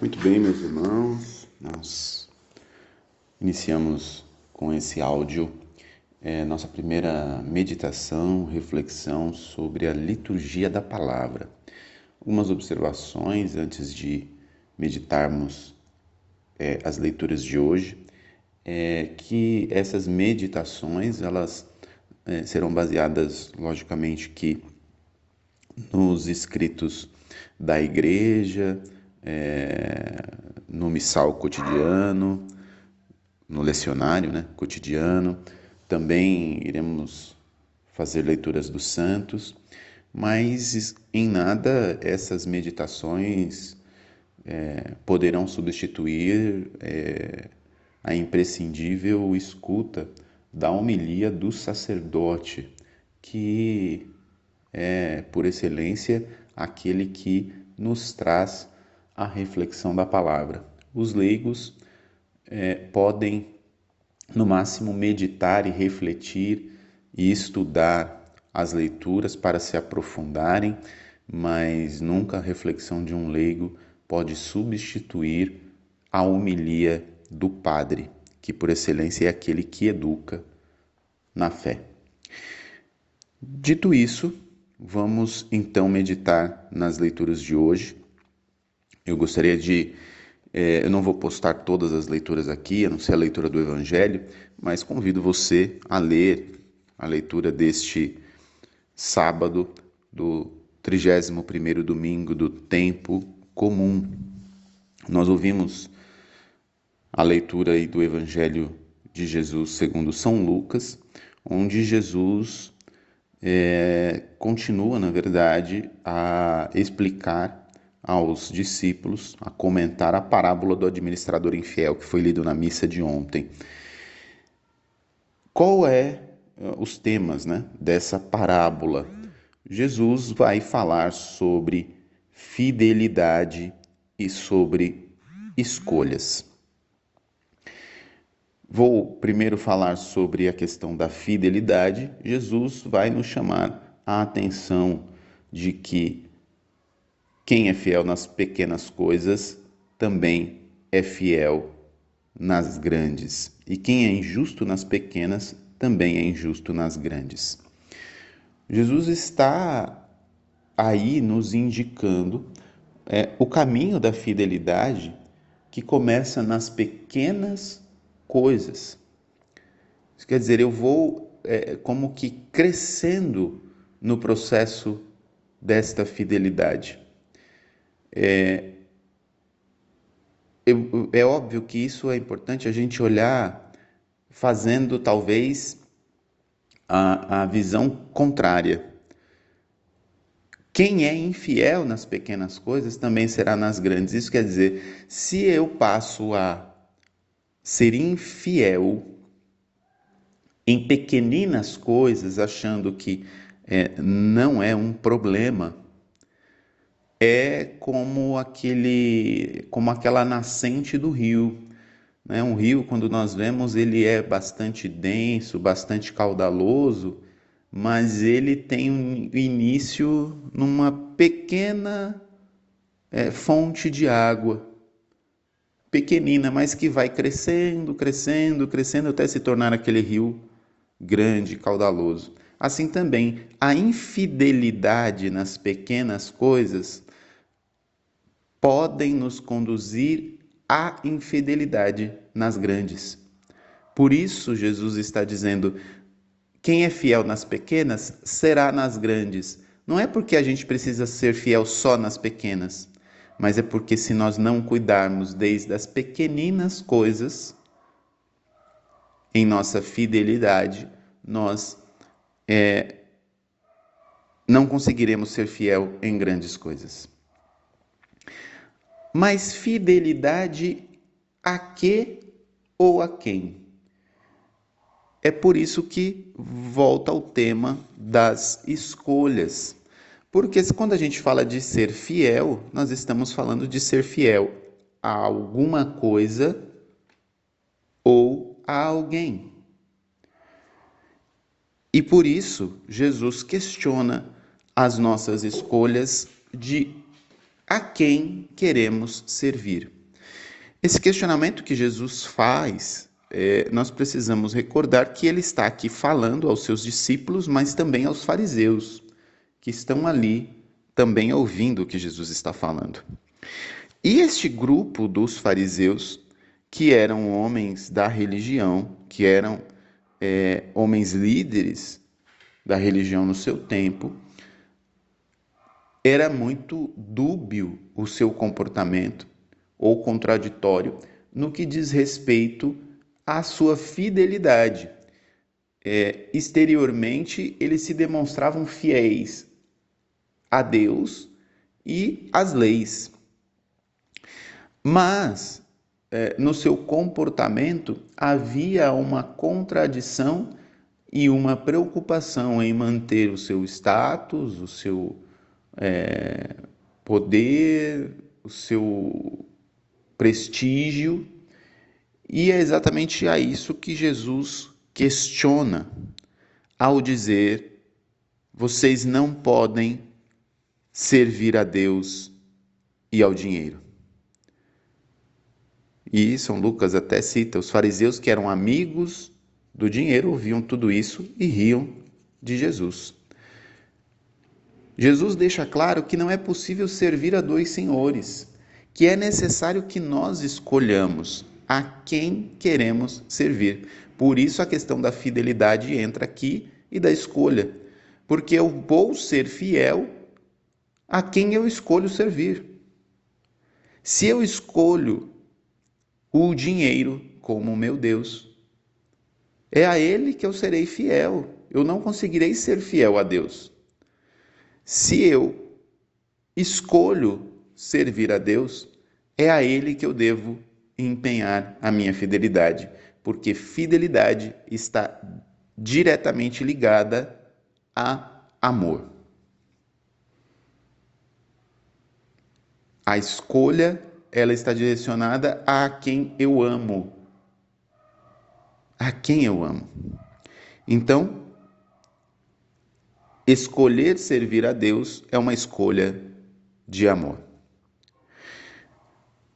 Muito bem, meus irmãos, nós iniciamos com esse áudio é, nossa primeira meditação, reflexão sobre a liturgia da palavra. Algumas observações antes de meditarmos é, as leituras de hoje, é que essas meditações elas é, serão baseadas, logicamente, que nos escritos da igreja, é, no missal cotidiano, no lecionário né, cotidiano. Também iremos fazer leituras dos santos, mas em nada essas meditações é, poderão substituir é, a imprescindível escuta da homilia do sacerdote, que é, por excelência, aquele que nos traz a reflexão da palavra. Os leigos é, podem, no máximo, meditar e refletir e estudar as leituras para se aprofundarem, mas nunca a reflexão de um leigo pode substituir a homilia do padre, que por excelência é aquele que educa na fé. Dito isso, vamos então meditar nas leituras de hoje. Eu gostaria de. É, eu não vou postar todas as leituras aqui, a não ser a leitura do Evangelho, mas convido você a ler a leitura deste sábado, do 31 domingo do tempo comum. Nós ouvimos a leitura aí do Evangelho de Jesus segundo São Lucas, onde Jesus é, continua, na verdade, a explicar aos discípulos a comentar a parábola do administrador infiel que foi lido na missa de ontem. Qual é uh, os temas, né, dessa parábola? Jesus vai falar sobre fidelidade e sobre escolhas. Vou primeiro falar sobre a questão da fidelidade. Jesus vai nos chamar a atenção de que quem é fiel nas pequenas coisas também é fiel nas grandes. E quem é injusto nas pequenas também é injusto nas grandes. Jesus está aí nos indicando é, o caminho da fidelidade que começa nas pequenas coisas. Isso quer dizer, eu vou é, como que crescendo no processo desta fidelidade. É, é óbvio que isso é importante a gente olhar fazendo talvez a, a visão contrária. Quem é infiel nas pequenas coisas também será nas grandes. Isso quer dizer, se eu passo a ser infiel em pequeninas coisas, achando que é, não é um problema, é como aquele, como aquela nascente do rio. Né? Um rio, quando nós vemos, ele é bastante denso, bastante caudaloso, mas ele tem um início numa pequena é, fonte de água, pequenina, mas que vai crescendo, crescendo, crescendo até se tornar aquele rio grande, caudaloso. Assim também, a infidelidade nas pequenas coisas podem nos conduzir à infidelidade nas grandes. Por isso, Jesus está dizendo: quem é fiel nas pequenas será nas grandes. Não é porque a gente precisa ser fiel só nas pequenas, mas é porque se nós não cuidarmos desde as pequeninas coisas, em nossa fidelidade, nós é, não conseguiremos ser fiel em grandes coisas. Mas fidelidade a que ou a quem? É por isso que volta ao tema das escolhas. Porque quando a gente fala de ser fiel, nós estamos falando de ser fiel a alguma coisa ou a alguém. E por isso, Jesus questiona as nossas escolhas de a quem queremos servir. Esse questionamento que Jesus faz, é, nós precisamos recordar que ele está aqui falando aos seus discípulos, mas também aos fariseus, que estão ali também ouvindo o que Jesus está falando. E este grupo dos fariseus, que eram homens da religião, que eram é, homens líderes da religião no seu tempo, era muito dúbio o seu comportamento ou contraditório no que diz respeito à sua fidelidade. É, exteriormente, eles se demonstravam fiéis a Deus e às leis. Mas, é, no seu comportamento, havia uma contradição e uma preocupação em manter o seu status, o seu é, poder, o seu prestígio, e é exatamente a isso que Jesus questiona ao dizer: vocês não podem servir a Deus e ao dinheiro. E São Lucas até cita: os fariseus que eram amigos do dinheiro ouviam tudo isso e riam de Jesus. Jesus deixa claro que não é possível servir a dois senhores, que é necessário que nós escolhamos a quem queremos servir. Por isso a questão da fidelidade entra aqui e da escolha, porque eu vou ser fiel a quem eu escolho servir. Se eu escolho o dinheiro como meu Deus, é a ele que eu serei fiel. Eu não conseguirei ser fiel a Deus. Se eu escolho servir a Deus, é a Ele que eu devo empenhar a minha fidelidade, porque fidelidade está diretamente ligada a amor. A escolha, ela está direcionada a quem eu amo. A quem eu amo. Então, escolher servir a Deus é uma escolha de amor.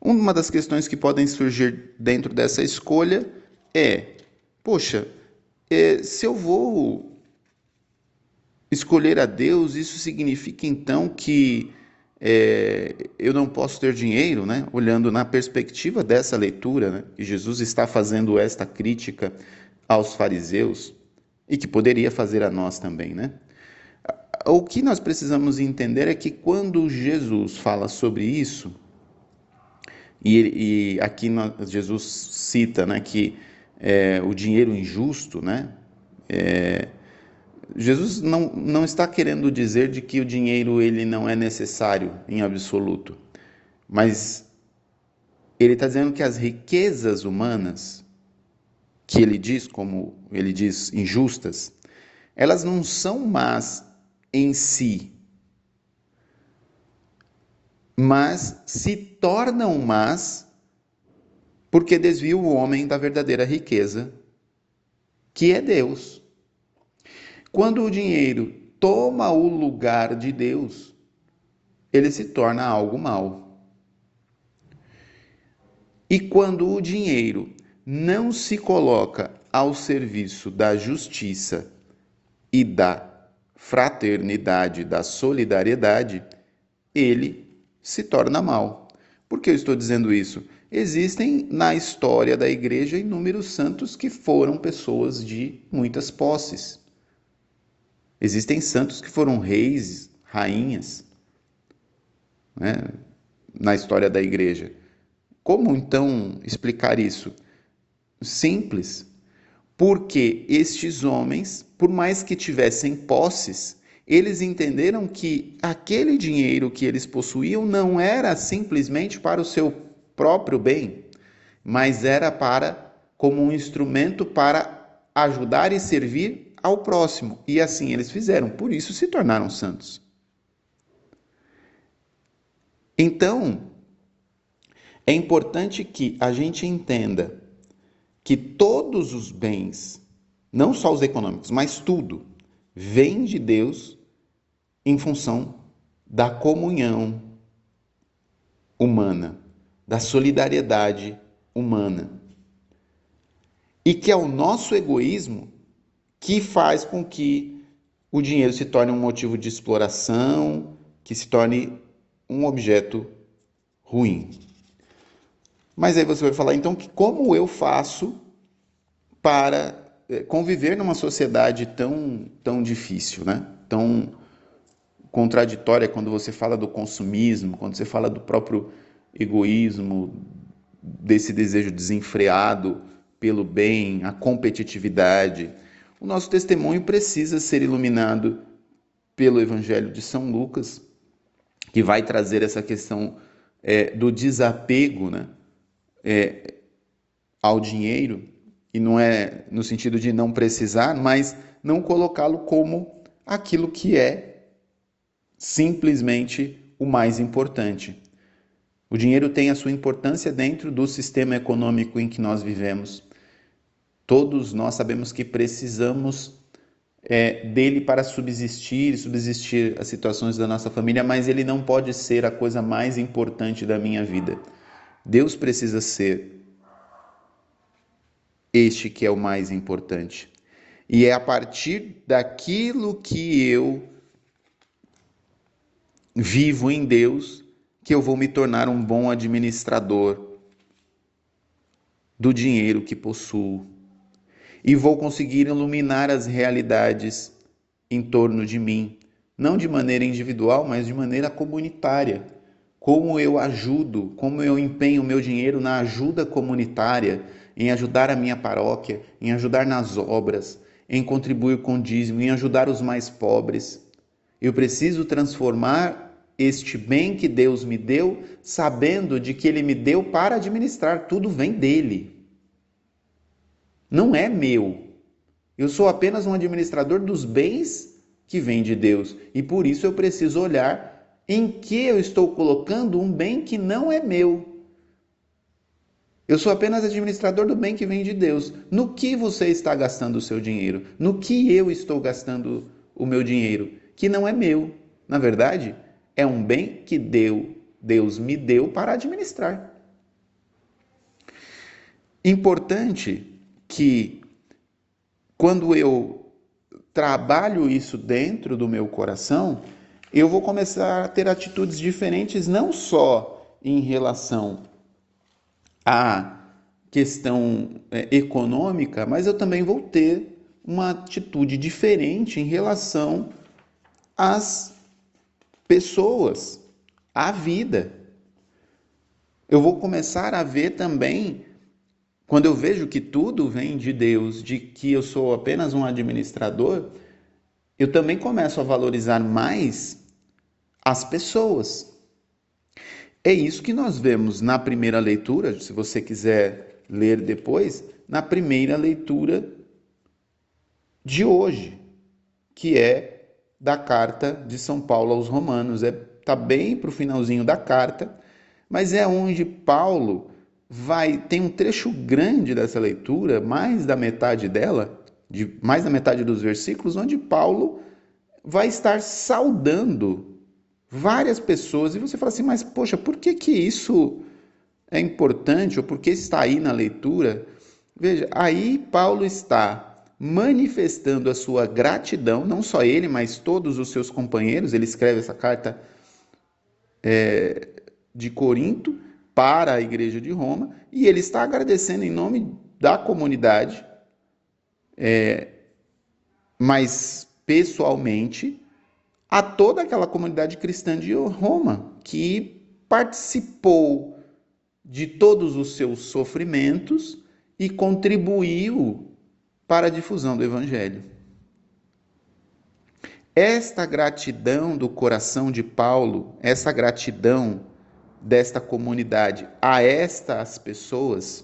Uma das questões que podem surgir dentro dessa escolha é: poxa, é, se eu vou escolher a Deus, isso significa então que é, eu não posso ter dinheiro, né? Olhando na perspectiva dessa leitura, né? que Jesus está fazendo esta crítica aos fariseus e que poderia fazer a nós também, né? O que nós precisamos entender é que quando Jesus fala sobre isso, e, e aqui nós, Jesus cita né, que é, o dinheiro injusto, né, é, Jesus não, não está querendo dizer de que o dinheiro ele não é necessário em absoluto, mas ele está dizendo que as riquezas humanas, que ele diz, como ele diz, injustas, elas não são más em si, mas se tornam más porque desvia o homem da verdadeira riqueza, que é Deus. Quando o dinheiro toma o lugar de Deus, ele se torna algo mal. E quando o dinheiro não se coloca ao serviço da justiça e da fraternidade, da solidariedade, ele se torna mal. Por que eu estou dizendo isso? Existem na história da igreja inúmeros santos que foram pessoas de muitas posses. Existem santos que foram reis, rainhas, né, na história da igreja. Como então explicar isso? Simples porque estes homens, por mais que tivessem posses, eles entenderam que aquele dinheiro que eles possuíam não era simplesmente para o seu próprio bem, mas era para como um instrumento para ajudar e servir ao próximo. E assim eles fizeram, por isso se tornaram santos. Então, é importante que a gente entenda que todos os bens, não só os econômicos, mas tudo, vem de Deus em função da comunhão humana, da solidariedade humana. E que é o nosso egoísmo que faz com que o dinheiro se torne um motivo de exploração, que se torne um objeto ruim. Mas aí você vai falar, então, que como eu faço para eh, conviver numa sociedade tão, tão difícil, né? tão contraditória quando você fala do consumismo, quando você fala do próprio egoísmo, desse desejo desenfreado pelo bem, a competitividade. O nosso testemunho precisa ser iluminado pelo Evangelho de São Lucas, que vai trazer essa questão é, do desapego né, é, ao dinheiro, e não é no sentido de não precisar, mas não colocá-lo como aquilo que é simplesmente o mais importante. O dinheiro tem a sua importância dentro do sistema econômico em que nós vivemos. Todos nós sabemos que precisamos é, dele para subsistir, subsistir as situações da nossa família, mas ele não pode ser a coisa mais importante da minha vida. Deus precisa ser este que é o mais importante. E é a partir daquilo que eu vivo em Deus que eu vou me tornar um bom administrador do dinheiro que possuo e vou conseguir iluminar as realidades em torno de mim, não de maneira individual, mas de maneira comunitária. Como eu ajudo, como eu empenho o meu dinheiro na ajuda comunitária, em ajudar a minha paróquia, em ajudar nas obras, em contribuir com o dízimo, em ajudar os mais pobres. Eu preciso transformar este bem que Deus me deu, sabendo de que Ele me deu para administrar, tudo vem dele. Não é meu. Eu sou apenas um administrador dos bens que vêm de Deus e por isso eu preciso olhar em que eu estou colocando um bem que não é meu. Eu sou apenas administrador do bem que vem de Deus. No que você está gastando o seu dinheiro? No que eu estou gastando o meu dinheiro? Que não é meu. Na verdade, é um bem que deu, Deus me deu para administrar. Importante que quando eu trabalho isso dentro do meu coração, eu vou começar a ter atitudes diferentes não só em relação à questão é, econômica, mas eu também vou ter uma atitude diferente em relação às pessoas, a vida. Eu vou começar a ver também, quando eu vejo que tudo vem de Deus, de que eu sou apenas um administrador, eu também começo a valorizar mais as pessoas. É isso que nós vemos na primeira leitura, se você quiser ler depois, na primeira leitura de hoje, que é da carta de São Paulo aos Romanos. É tá bem para o finalzinho da carta, mas é onde Paulo vai tem um trecho grande dessa leitura, mais da metade dela, de mais da metade dos versículos, onde Paulo vai estar saudando várias pessoas e você fala assim, mas poxa, por que que isso é importante ou por que está aí na leitura? Veja, aí Paulo está manifestando a sua gratidão, não só ele, mas todos os seus companheiros. Ele escreve essa carta é, de Corinto para a igreja de Roma e ele está agradecendo em nome da comunidade, é, mas pessoalmente, a toda aquela comunidade cristã de Roma que participou de todos os seus sofrimentos e contribuiu para a difusão do Evangelho. Esta gratidão do coração de Paulo, essa gratidão desta comunidade a estas pessoas,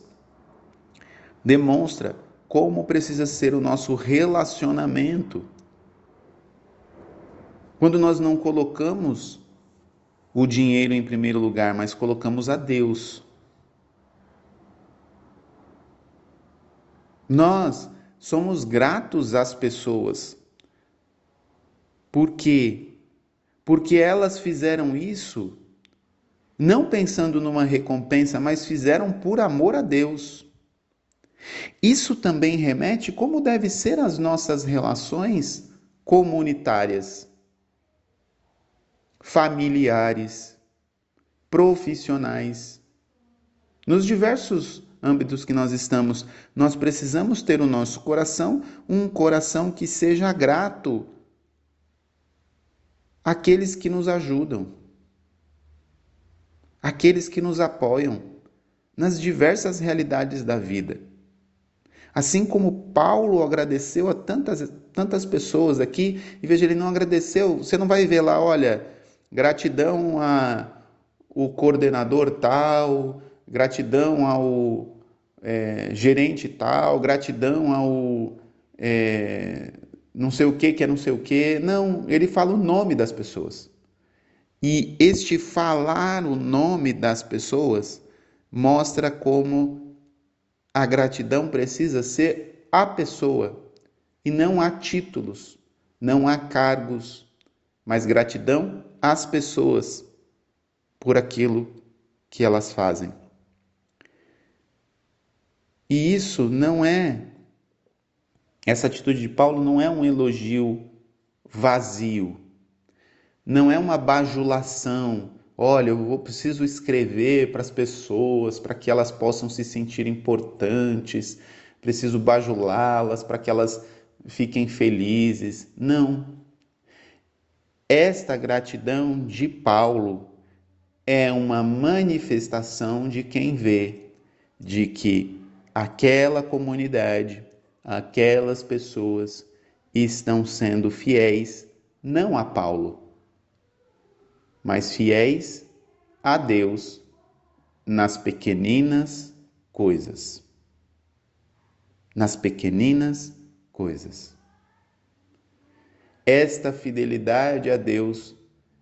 demonstra como precisa ser o nosso relacionamento. Quando nós não colocamos o dinheiro em primeiro lugar, mas colocamos a Deus. Nós somos gratos às pessoas. Por quê? Porque elas fizeram isso não pensando numa recompensa, mas fizeram por amor a Deus. Isso também remete como devem ser as nossas relações comunitárias, familiares, profissionais. Nos diversos âmbitos que nós estamos, nós precisamos ter o nosso coração um coração que seja grato àqueles que nos ajudam, àqueles que nos apoiam nas diversas realidades da vida. Assim como Paulo agradeceu a tantas, tantas pessoas aqui, e veja, ele não agradeceu, você não vai ver lá, olha, gratidão a o coordenador tal, gratidão ao é, gerente tal, gratidão ao é, não sei o que que é não sei o que. Não, ele fala o nome das pessoas. E este falar o nome das pessoas mostra como a gratidão precisa ser a pessoa e não há títulos, não há cargos, mas gratidão às pessoas por aquilo que elas fazem. E isso não é, essa atitude de Paulo não é um elogio vazio, não é uma bajulação. Olha, eu vou, preciso escrever para as pessoas para que elas possam se sentir importantes, preciso bajulá-las para que elas fiquem felizes. Não. Esta gratidão de Paulo é uma manifestação de quem vê de que aquela comunidade, aquelas pessoas estão sendo fiéis não a Paulo, mas fiéis a Deus nas pequeninas coisas. Nas pequeninas coisas. Esta fidelidade a Deus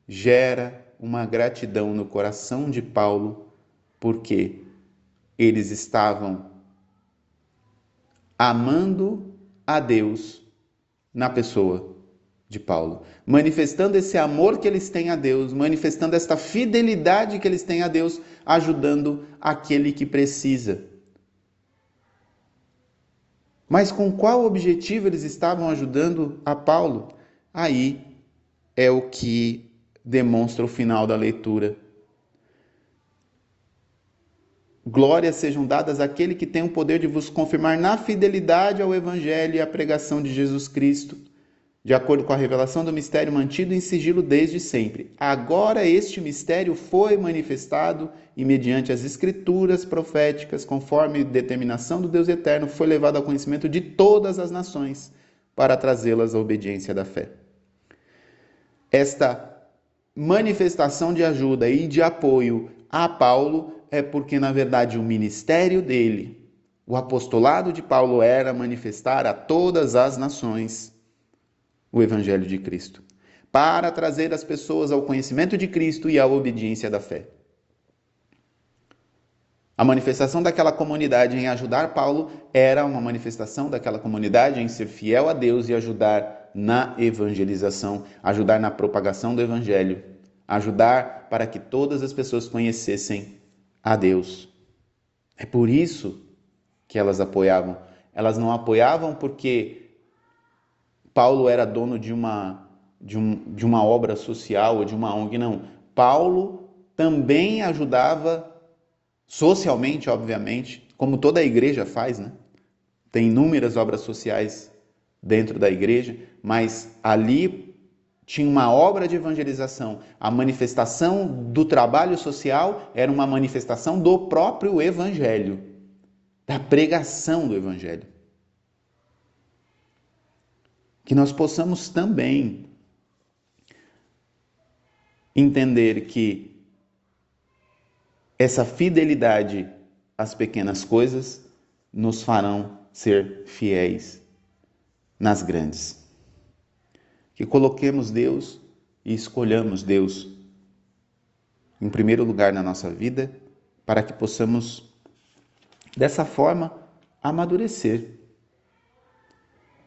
gera uma gratidão no coração de Paulo, porque eles estavam amando a Deus na pessoa de Paulo, manifestando esse amor que eles têm a Deus, manifestando esta fidelidade que eles têm a Deus, ajudando aquele que precisa. Mas com qual objetivo eles estavam ajudando a Paulo? Aí é o que demonstra o final da leitura. Glórias sejam dadas àquele que tem o poder de vos confirmar na fidelidade ao Evangelho e à pregação de Jesus Cristo, de acordo com a revelação do mistério mantido em sigilo desde sempre. Agora este mistério foi manifestado e, mediante as escrituras proféticas, conforme determinação do Deus eterno, foi levado ao conhecimento de todas as nações, para trazê-las à obediência da fé. Esta manifestação de ajuda e de apoio a Paulo é porque, na verdade, o ministério dele, o apostolado de Paulo era manifestar a todas as nações o Evangelho de Cristo, para trazer as pessoas ao conhecimento de Cristo e à obediência da fé. A manifestação daquela comunidade em ajudar Paulo era uma manifestação daquela comunidade em ser fiel a Deus e ajudar na evangelização, ajudar na propagação do evangelho, ajudar para que todas as pessoas conhecessem a Deus. É por isso que elas apoiavam. Elas não apoiavam porque Paulo era dono de uma, de, um, de uma obra social ou de uma ONG, não. Paulo também ajudava socialmente, obviamente, como toda a igreja faz, né? Tem inúmeras obras sociais dentro da igreja, mas ali tinha uma obra de evangelização. A manifestação do trabalho social era uma manifestação do próprio evangelho, da pregação do evangelho. Que nós possamos também entender que essa fidelidade às pequenas coisas nos farão ser fiéis nas grandes. Que coloquemos Deus e escolhamos Deus em primeiro lugar na nossa vida, para que possamos, dessa forma, amadurecer,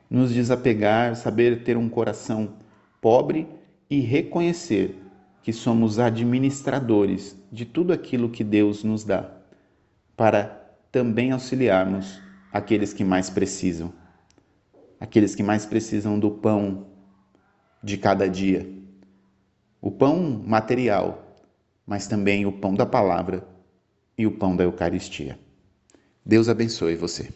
nos desapegar, saber ter um coração pobre e reconhecer que somos administradores de tudo aquilo que Deus nos dá, para também auxiliarmos aqueles que mais precisam, aqueles que mais precisam do pão de cada dia, o pão material, mas também o pão da palavra e o pão da Eucaristia. Deus abençoe você.